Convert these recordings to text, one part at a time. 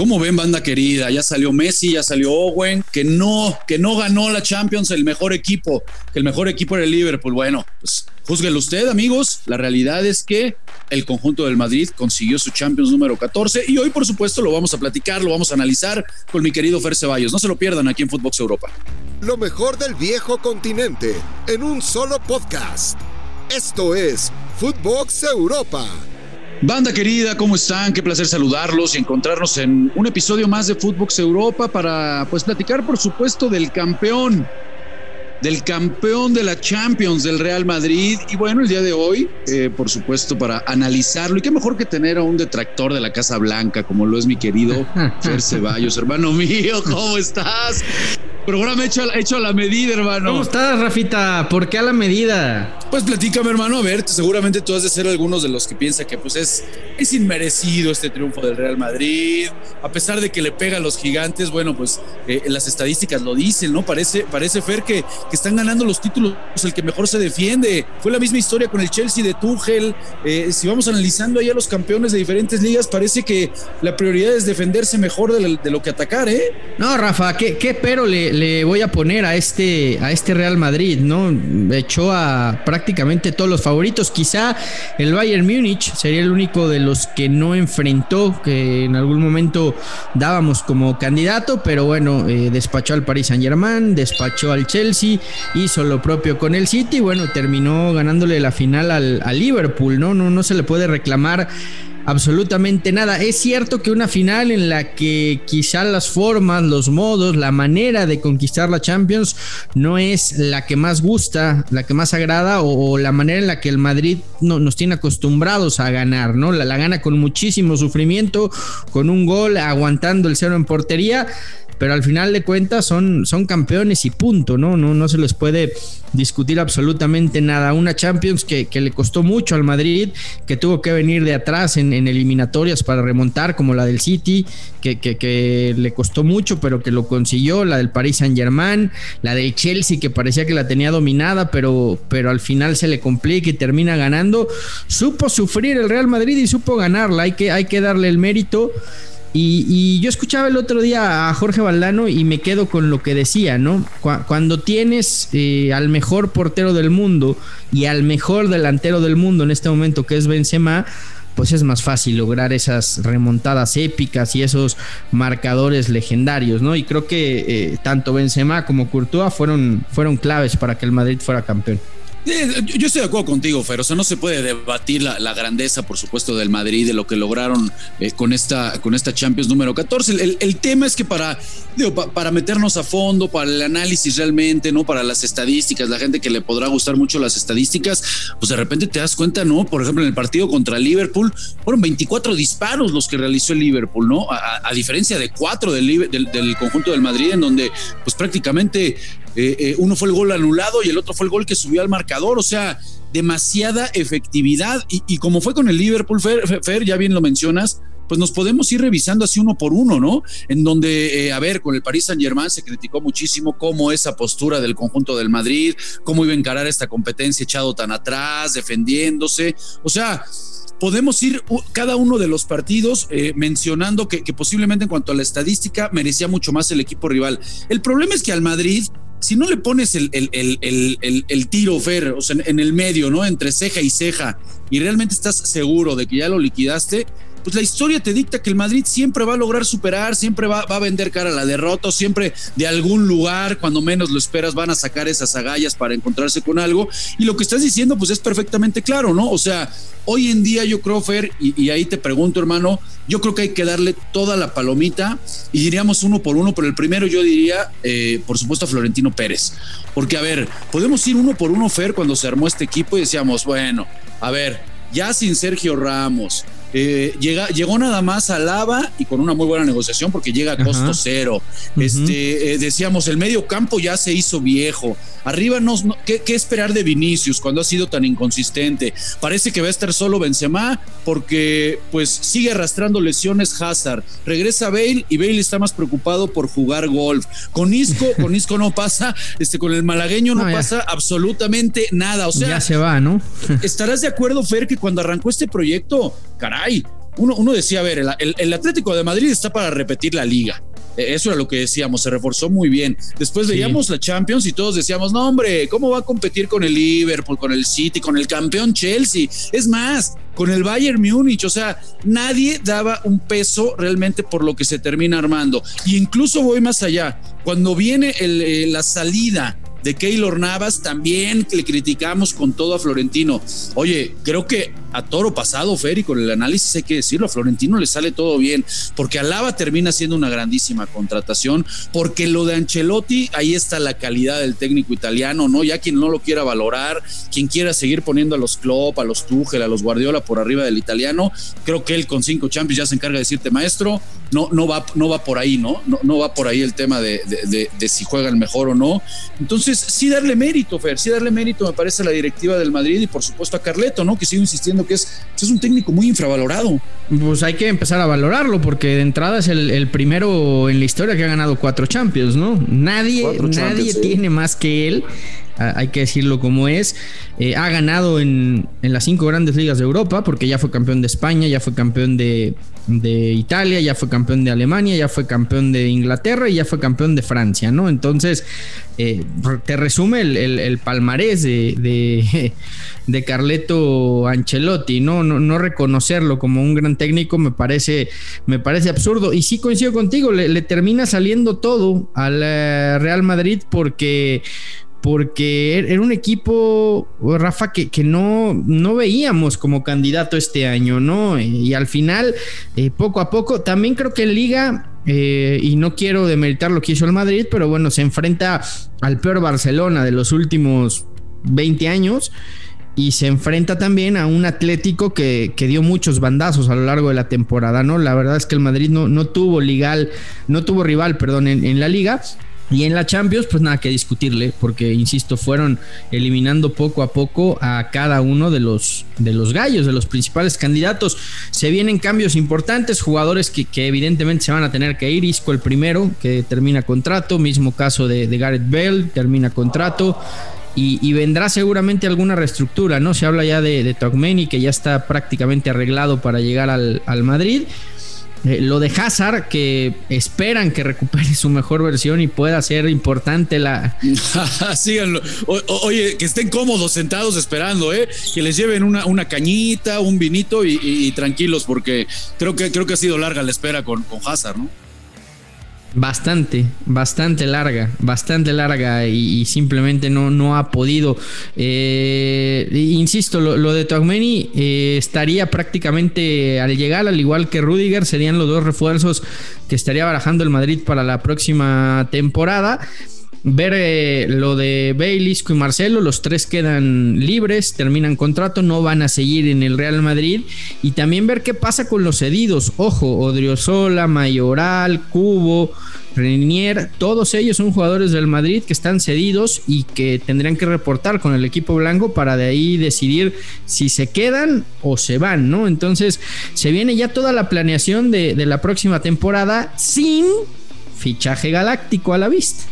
¿Cómo ven, banda querida? Ya salió Messi, ya salió Owen, que no, que no ganó la Champions el mejor equipo, que el mejor equipo era el Liverpool. Bueno, pues júzguelo usted, amigos. La realidad es que el conjunto del Madrid consiguió su Champions número 14 y hoy, por supuesto, lo vamos a platicar, lo vamos a analizar con mi querido Fer Ceballos. No se lo pierdan aquí en Footbox Europa. Lo mejor del viejo continente en un solo podcast. Esto es Footbox Europa. Banda querida, ¿cómo están? Qué placer saludarlos y encontrarnos en un episodio más de Footbox Europa para pues platicar por supuesto del campeón, del campeón de la Champions del Real Madrid y bueno, el día de hoy, eh, por supuesto, para analizarlo y qué mejor que tener a un detractor de la Casa Blanca como lo es mi querido Fer Ceballos, hermano mío, ¿cómo estás? Programa hecho, hecho a la medida, hermano. ¿Cómo estás, Rafita? ¿Por qué a la medida? Pues platícame, hermano. A ver, seguramente tú has de ser algunos de los que piensa que pues es, es inmerecido este triunfo del Real Madrid. A pesar de que le pega a los gigantes, bueno, pues eh, las estadísticas lo dicen, ¿no? Parece, parece Fer que, que están ganando los títulos el que mejor se defiende. Fue la misma historia con el Chelsea de Tuchel. Eh, si vamos analizando ahí a los campeones de diferentes ligas, parece que la prioridad es defenderse mejor de, de lo que atacar, ¿eh? No, Rafa, ¿qué, qué pero le, le, voy a poner a este, a este Real Madrid, ¿no? Echó a prácticamente todos los favoritos. Quizá el Bayern Múnich sería el único de los que no enfrentó, que en algún momento dábamos como candidato, pero bueno, eh, despachó al Paris Saint Germain, despachó al Chelsea, hizo lo propio con el City bueno, terminó ganándole la final al, al Liverpool, ¿no? No, no se le puede reclamar absolutamente nada. Es cierto que una final en la que quizá las formas, los modos, la manera de conquistar la Champions no es la que más gusta, la que más agrada o, la manera en la que el Madrid no, nos tiene acostumbrados a ganar, ¿no? La, la gana con muchísimo sufrimiento, con un gol, aguantando el cero en portería pero al final de cuentas son, son campeones y punto, ¿no? ¿no? No se les puede discutir absolutamente nada. Una Champions que, le costó mucho al Madrid, que tuvo que venir de atrás en, eliminatorias para remontar, como la del City, que, que, le costó mucho, pero que lo consiguió, la del Paris Saint Germain, la del Chelsea, que parecía que la tenía dominada, pero, pero al final se le complica y termina ganando. Supo sufrir el Real Madrid y supo ganarla, hay que, hay que darle el mérito. Y, yo escuchaba el otro día a Jorge Valdano y me quedo con lo que decía, ¿no? Cuando tienes eh, al mejor portero del mundo y al mejor delantero del mundo en este momento, que es Benzema, pues es más fácil lograr esas remontadas épicas y esos marcadores legendarios, ¿no? Y creo que eh, tanto Benzema como Courtois fueron, fueron claves para que el Madrid fuera campeón. Yo estoy de acuerdo contigo, Fer. O sea, no se puede debatir la, grandeza, por supuesto, del Madrid, de lo que lograron eh, con, esta, con esta Champions número 14. El, tema es que para, para meternos a fondo, para el análisis realmente, ¿no? Para las estadísticas, la gente que le podrá gustar mucho las estadísticas, pues de repente te das cuenta, ¿no? Por ejemplo, en el partido contra Liverpool, fueron 24 disparos los que realizó el Liverpool, ¿no? A, diferencia de cuatro del, del conjunto del Madrid, en donde, pues prácticamente eh, eh, uno fue el gol anulado y el otro fue el gol que subió al marcador. O sea, demasiada efectividad. Y, como fue con el Liverpool, Fer, ya bien lo mencionas, pues nos podemos ir revisando así uno por uno, ¿no? En donde, eh, a ver, con el Paris Saint Germain se criticó muchísimo cómo esa postura del conjunto del Madrid, cómo iba a encarar esta competencia echado tan atrás, defendiéndose. O sea, podemos ir cada uno de los partidos mencionando que, posiblemente en cuanto a la estadística merecía mucho más el equipo rival. El problema es que al Madrid si no le pones el, el, tiro, Fer, o sea, en el medio, ¿no? Entre ceja y ceja, y realmente estás seguro de que ya lo liquidaste, pues la historia te dicta que el Madrid siempre va a lograr superar, siempre va, a vender cara a la derrota, siempre de algún lugar, cuando menos lo esperas, van a sacar esas agallas para encontrarse con algo. Y lo que estás diciendo, pues es perfectamente claro, ¿no? O sea, hoy en día yo creo, Fer, y, ahí te pregunto, hermano, yo creo que hay que darle toda la palomita y diríamos uno por uno, pero el primero yo diría, eh, por supuesto, a Florentino Pérez. Porque, a ver, podemos ir uno por uno, Fer, cuando se armó este equipo y decíamos, bueno, a ver, ya sin Sergio Ramos, eh, llega, llegó nada más a Lava y con una muy buena negociación porque llega a costo cero. Este, eh, decíamos, el medio campo ya se hizo viejo. Arriba, no, ¿qué, esperar de Vinicius cuando ha sido tan inconsistente? Parece que va a estar solo Benzema porque pues sigue arrastrando lesiones Hazard. Regresa Bale y Bale está más preocupado por jugar golf. Con Isco, con Isco no pasa, este, con el malagueño no, pasa absolutamente nada. O sea, ya se va, ¿no? ¿Estarás de acuerdo, Fer, que cuando arrancó este proyecto, caray, uno, uno decía, a ver, el Atlético de Madrid está para repetir la liga. Eh, eso era lo que decíamos, se reforzó muy bien. Después veíamos la Champions y todos decíamos, no hombre, ¿cómo va a competir con el Liverpool, con el City, con el campeón Chelsea? Es más, con el Bayern Múnich, o sea, nadie daba un peso realmente por lo que se termina armando. Y incluso voy más allá, cuando viene eh, la salida de Keylor Navas, también le criticamos con todo a Florentino. Oye, creo que a toro pasado, Fer, y con el análisis hay que decirlo, a Florentino le sale todo bien, porque Alaba termina siendo una grandísima contratación, porque lo de Ancelotti, ahí está la calidad del técnico italiano, ¿no? Ya quien no lo quiera valorar, quien quiera seguir poniendo a los Klopp, a los Tuchel, a los Guardiola por arriba del italiano, creo que él con cinco Champions ya se encarga de decirte, maestro, no, no, va, no va por ahí, ¿no? No, no va por ahí el tema de, de, si juega el mejor o no. Entonces, sí darle mérito, Fer, sí darle mérito, me parece, a la directiva del Madrid y por supuesto a Carleto, ¿no? Que sigo insistiendo que es, pues, es un técnico muy infravalorado. Pues hay que empezar a valorarlo porque de entrada es el, primero en la historia que ha ganado cuatro Champions, ¿no? Nadie, nadie tiene más que él hay que decirlo como es. Eh, ha ganado en, en, las cinco grandes ligas de Europa, porque ya fue campeón de España, ya fue campeón de, de, Italia, ya fue campeón de Alemania, ya fue campeón de Inglaterra y ya fue campeón de Francia, ¿no? Entonces, eh, te resume el, el, palmarés de, de, Carleto Ancelotti, ¿no? ¿no? No reconocerlo como un gran técnico me parece, me parece absurdo. Y sí coincido contigo, le, le termina saliendo todo al eh, Real Madrid porque porque er-, era un equipo, Rafa, que, que no, no, veíamos como candidato este año, ¿no? Y al final, eh, poco a poco, también creo que en liga, eh, y no quiero demeritar lo que hizo el Madrid, pero bueno, se enfrenta al peor Barcelona de los últimos 20 años. Y se enfrenta también a un Atlético que, que, dio muchos bandazos a lo largo de la temporada, ¿no? La verdad es que el Madrid no, no tuvo legal, no tuvo rival, perdón, en, en la liga. Y en la Champions, pues nada que discutirle, porque insisto, fueron eliminando poco a poco a cada uno de los, de los gallos, de los principales candidatos. Se vienen cambios importantes, jugadores que, evidentemente se van a tener que ir. Isco el primero, que termina contrato, mismo caso de, Gareth Bell, termina contrato. Y, vendrá seguramente alguna reestructura, ¿no? Se habla ya de, de que ya está prácticamente arreglado para llegar al, al Madrid. Eh, lo de Hazard, que esperan que recupere su mejor versión y pueda ser importante la. Síganlo. oye, que estén cómodos sentados esperando, ¿eh? Que les lleven una, una cañita, un vinito y, tranquilos, porque creo que, creo que ha sido larga la espera con, con Hazard, ¿no? Bastante, bastante larga, bastante larga y, simplemente no, no ha podido. Eh, insisto, lo, de Togmeni eh, estaría prácticamente al llegar, al igual que Rudiger, serían los dos refuerzos que estaría barajando el Madrid para la próxima temporada ver eh, lo de Bailisco y Marcelo, los tres quedan libres, terminan contrato, no van a seguir en el Real Madrid y también ver qué pasa con los cedidos, ojo, Odriozola, Mayoral, Cubo, Renier, todos ellos son jugadores del Madrid que están cedidos y que tendrían que reportar con el equipo blanco para de ahí decidir si se quedan o se van, ¿no? Entonces se viene ya toda la planeación de la próxima temporada sin fichaje galáctico a la vista.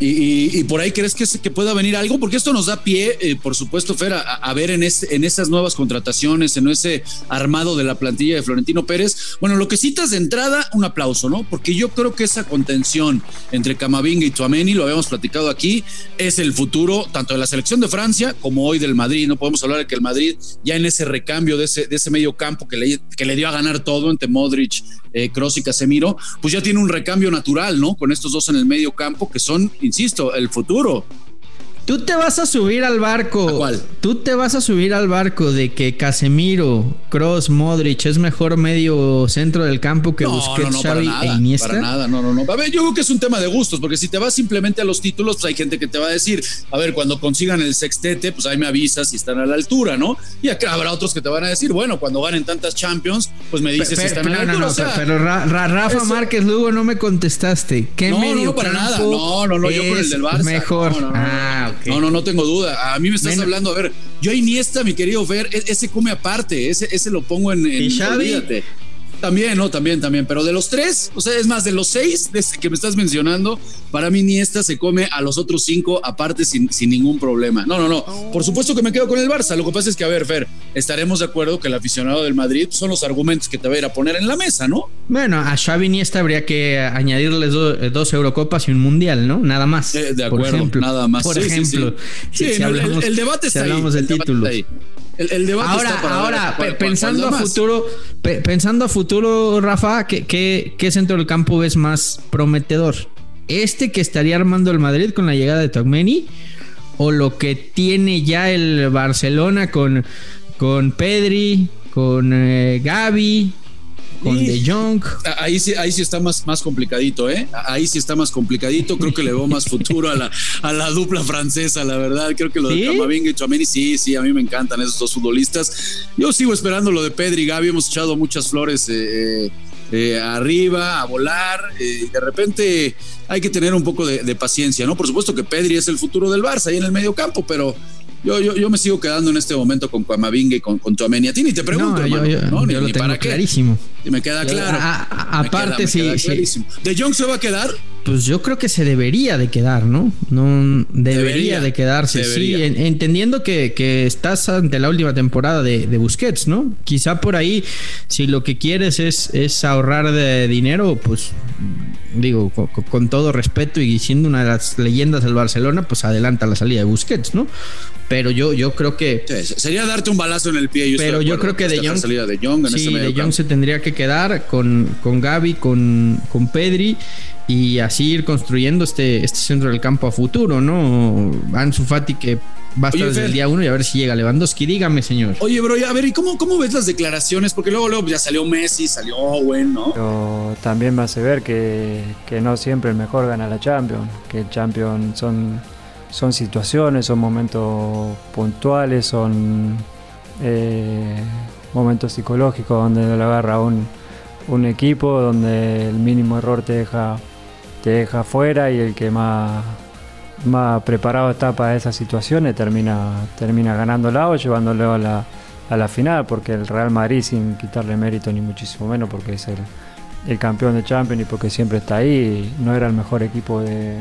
Y, por ahí crees que, pueda venir algo, porque esto nos da pie, eh, por supuesto, Fer, a, ver en, en esas nuevas contrataciones, en ese armado de la plantilla de Florentino Pérez. Bueno, lo que citas de entrada, un aplauso, ¿no? Porque yo creo que esa contención entre Camavinga y Tuameni, lo habíamos platicado aquí, es el futuro tanto de la selección de Francia como hoy del Madrid. No podemos hablar de que el Madrid, ya en ese recambio de ese, de ese medio campo que le, que le dio a ganar todo entre Modric, eh, Kroos y Casemiro, pues ya tiene un recambio natural, ¿no? Con estos dos en el medio campo que son insisto, el futuro. Tú te vas a subir al barco. cuál? Tú te vas a subir al barco de que Casemiro, Cross, Modric es mejor medio centro del campo que Busquets, Xavi e Iniesta. Para nada, no, no, no. A ver, yo creo que es un tema de gustos, porque si te vas simplemente a los títulos, pues hay gente que te va a decir, a ver, cuando consigan el sextete, pues ahí me avisas si están a la altura, ¿no? Y acá habrá otros que te van a decir, bueno, cuando ganen tantas Champions, pues me dices si están a la altura. No, no, pero Rafa Márquez Lugo no me contestaste. ¿Qué no, medio no, para nada. No, no, no, yo con el del Barça. Mejor. ah, no, no, no tengo duda. A mí me estás hablando, a ver, yo a Iniesta, mi querido Fer, e-, ese come aparte, ese, ese lo pongo en, en ¿Y Xavi? También, ¿no? También, también. Pero de los tres, o sea, es más, de los seis que me estás mencionando, para mí ni esta se come a los otros cinco aparte sin, sin ningún problema. No, no, no. Por supuesto que me quedo con el Barça. Lo que pasa es que, a ver, Fer, estaremos de acuerdo que el aficionado del Madrid son los argumentos que te va a ir a poner en la mesa, ¿no? Bueno, a Xavi ni esta habría que añadirles dos Eurocopas y un Mundial, ¿no? Nada más. Eh, de acuerdo, ejemplo, nada más. Por ejemplo. Sí, el, debate está hablamos ahí. del título. El, debate ahora, está para ahora pensando a futuro, pensando a futuro, Rafa, ¿qué, qué, centro del campo es más prometedor? ¿Este que estaría armando el Madrid con la llegada de Togmeni? ¿O lo que tiene ya el Barcelona con, con Pedri, con eh, Gaby, con De Jong. Ahí sí, ahí sí está más, más complicadito, ¿eh? Ahí sí está más complicadito. Creo que le veo más futuro a la, a la dupla francesa, la verdad. Creo que lo de Camavinga y Chouameni, sí, sí, a mí me encantan esos dos futbolistas. Yo sigo esperando lo de Pedri y Gaby. Hemos echado muchas flores eh, eh, arriba, a volar. Eh, de repente hay que tener un poco de, de, paciencia, ¿no? Por supuesto que Pedri es el futuro del Barça ahí en el medio campo, pero yo, yo, yo me sigo quedando en este momento con Cuamavinga y con, con Tuameni. A ti ni te pregunto, no, hermano, yo, ¿no? Ni, lo tengo para clarísimo. Y me queda claro. aparte, sí, ¿De Jong se va a quedar? Pues yo creo que se debería de quedar, ¿no? No debería, de quedarse, sí, entendiendo que, que, estás ante la última temporada de, de, Busquets, ¿no? Quizá por ahí, si lo que quieres es, es ahorrar de dinero, pues digo, con, con, todo respeto y siendo una de las leyendas del Barcelona, pues adelanta la salida de Busquets, ¿no? Pero yo, yo creo que. sería darte un balazo en el pie. Yo pero yo creo que De Jong. Salida de Jong sí, De Jong se tendría que quedar con, con Gaby, con, con Pedri y así ir construyendo este, este centro del campo a futuro, ¿no? Ansu Fati que va a estar desde el día uno y a ver si llega Lewandowski. Dígame, señor. Oye, bro, a ver, ¿y cómo, cómo ves las declaraciones? Porque luego, luego ya salió Messi, salió Owen, ¿no? Pero también va a ver que, que no siempre el mejor gana la Champions, que el Champions son son situaciones, son momentos puntuales, son eh, momentos psicológicos donde lo agarra un, un, equipo, donde el mínimo error te deja, te deja fuera y el que más, más preparado está para esas situaciones termina, termina ganándola o llevándolo a la, a la final, porque el Real Madrid, sin quitarle mérito ni muchísimo menos, porque es el, el campeón de Champions y porque siempre está ahí, no era el mejor equipo de,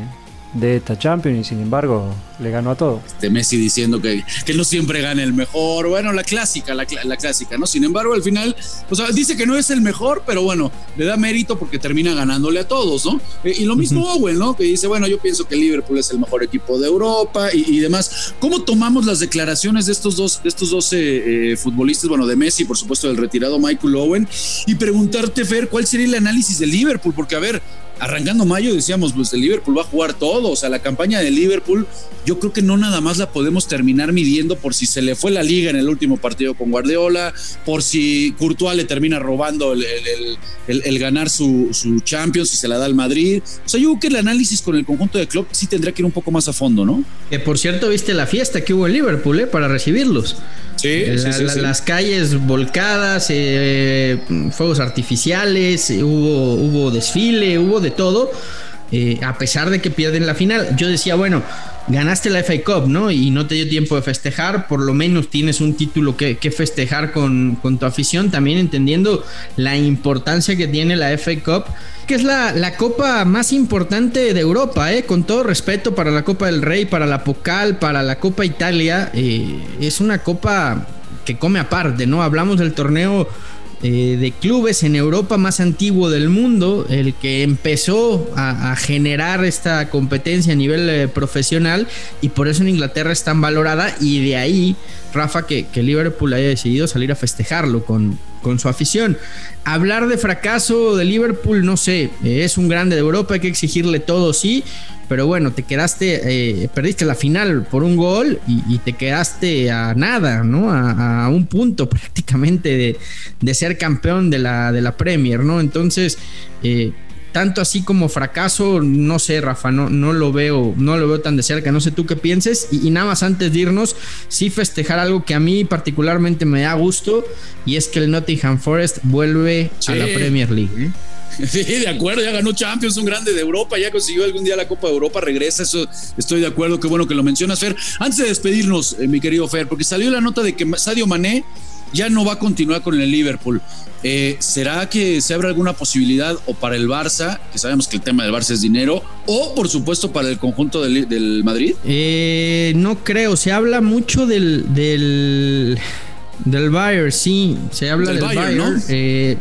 de esta Champions y sin embargo le ganó a todo. Este Messi diciendo que, que no siempre gana el mejor, bueno, la clásica, la, clásica, ¿no? Sin embargo, al final, pues dice que no es el mejor, pero bueno, le da mérito porque termina ganándole a todos, ¿no? Eh, y lo mismo Owen, ¿no? Que dice, bueno, yo pienso que Liverpool es el mejor equipo de Europa y, demás. ¿Cómo tomamos las declaraciones de estos dos, de estos dos eh, futbolistas, bueno, de Messi, por supuesto, del retirado Michael Owen, y preguntarte, Fer, ¿cuál sería el análisis de Liverpool? Porque, a ver, arrancando mayo decíamos, pues el Liverpool va a jugar todo, o sea, la campaña de Liverpool, yo creo que no nada más la podemos terminar midiendo por si se le fue la liga en el último partido con Guardiola, por si Courtois le termina robando el, ganar su, su, Champions y se la da al Madrid. O sea, yo creo que el análisis con el conjunto de club sí tendría que ir un poco más a fondo, ¿no? Que por cierto, viste la fiesta que hubo en Liverpool, ¿eh? Para recibirlos. Sí, Las calles volcadas, eh, fuegos artificiales, hubo, hubo desfile, hubo de todo. Eh, a pesar de que pierden la final, yo decía, bueno, ganaste la FA Cup, ¿no? Y no te dio tiempo de festejar, por lo menos tienes un título que, festejar con, tu afición, también entendiendo la importancia que tiene la FA Cup, que es la, copa más importante de Europa, ¿eh? Con todo respeto para la Copa del Rey, para la Pocal, para la Copa Italia, eh, es una copa que come aparte, ¿no? Hablamos del torneo eh, de clubes en Europa más antiguo del mundo, el que empezó a, generar esta competencia a nivel eh, profesional y por eso en Inglaterra es tan valorada y de ahí, Rafa, que, que Liverpool haya decidido salir a festejarlo con, con su afición. Hablar de fracaso de Liverpool, no sé, eh, es un grande de Europa, hay que exigirle todo, sí, pero bueno, te quedaste, eh, perdiste la final por un gol y, te quedaste a nada, ¿no? A, un punto prácticamente de, ser campeón de la, de la Premier, ¿no? Entonces, eh, tanto así como fracaso, no sé, Rafa, no, no lo veo, no lo veo tan de cerca, no sé tú qué pienses. Y, nada más antes de irnos, sí festejar algo que a mí particularmente me da gusto, y es que el Nottingham Forest vuelve a la Premier League. ¿eh? Sí, de acuerdo, ya ganó Champions, un grande de Europa, ya consiguió algún día la Copa de Europa, regresa, eso estoy de acuerdo, qué bueno que lo mencionas, Fer. Antes de despedirnos, eh, mi querido Fer, porque salió la nota de que Sadio Mané ya no va a continuar con el Liverpool. Eh, ¿Será que se abre alguna posibilidad o para el Barça, que sabemos que el tema del Barça es dinero, o por supuesto para el conjunto del, Madrid? Eh, no creo, se habla mucho del, del, del Bayern, sí, se habla del, Bayern, ¿no? Eh,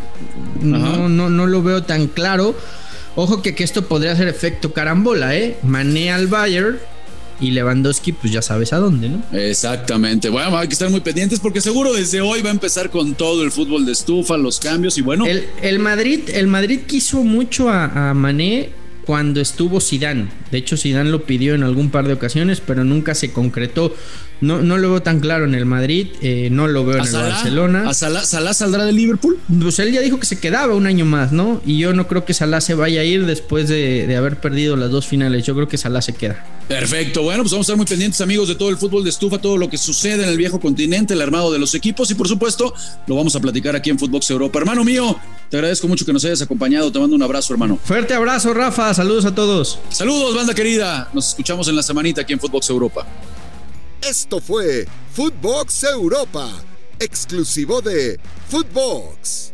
no, no, no lo veo tan claro. Ojo que, que esto podría ser efecto carambola, ¿eh? Manea al Bayern y Lewandowski, pues ya sabes a dónde, ¿no? Exactamente. Bueno, hay que estar muy pendientes porque seguro desde hoy va a empezar con todo el fútbol de estufa, los cambios y bueno. El, Madrid, el Madrid quiso mucho a, a Mané cuando estuvo Sidán. De hecho, Sidán lo pidió en algún par de ocasiones, pero nunca se concretó. No, no lo veo tan claro en el Madrid, eh, no lo veo en el Barcelona. ¿A Salah, saldrá de Liverpool? Pues él ya dijo que se quedaba un año más, ¿no? Y yo no creo que Salah se vaya a ir después de, haber perdido las dos finales. Yo creo que Salah se queda. Perfecto. Bueno, pues vamos a estar muy pendientes, amigos, de todo el fútbol de estufa, todo lo que sucede en el viejo continente, el armado de los equipos y, por supuesto, lo vamos a platicar aquí en Footbox Europa. Hermano mío, te agradezco mucho que nos hayas acompañado. Te mando un abrazo, hermano. Fuerte abrazo, Rafa. Saludos a todos. Saludos, banda querida. Nos escuchamos en la semanita aquí en Footbox Europa. Esto fue Footbox Europa, exclusivo de Footbox.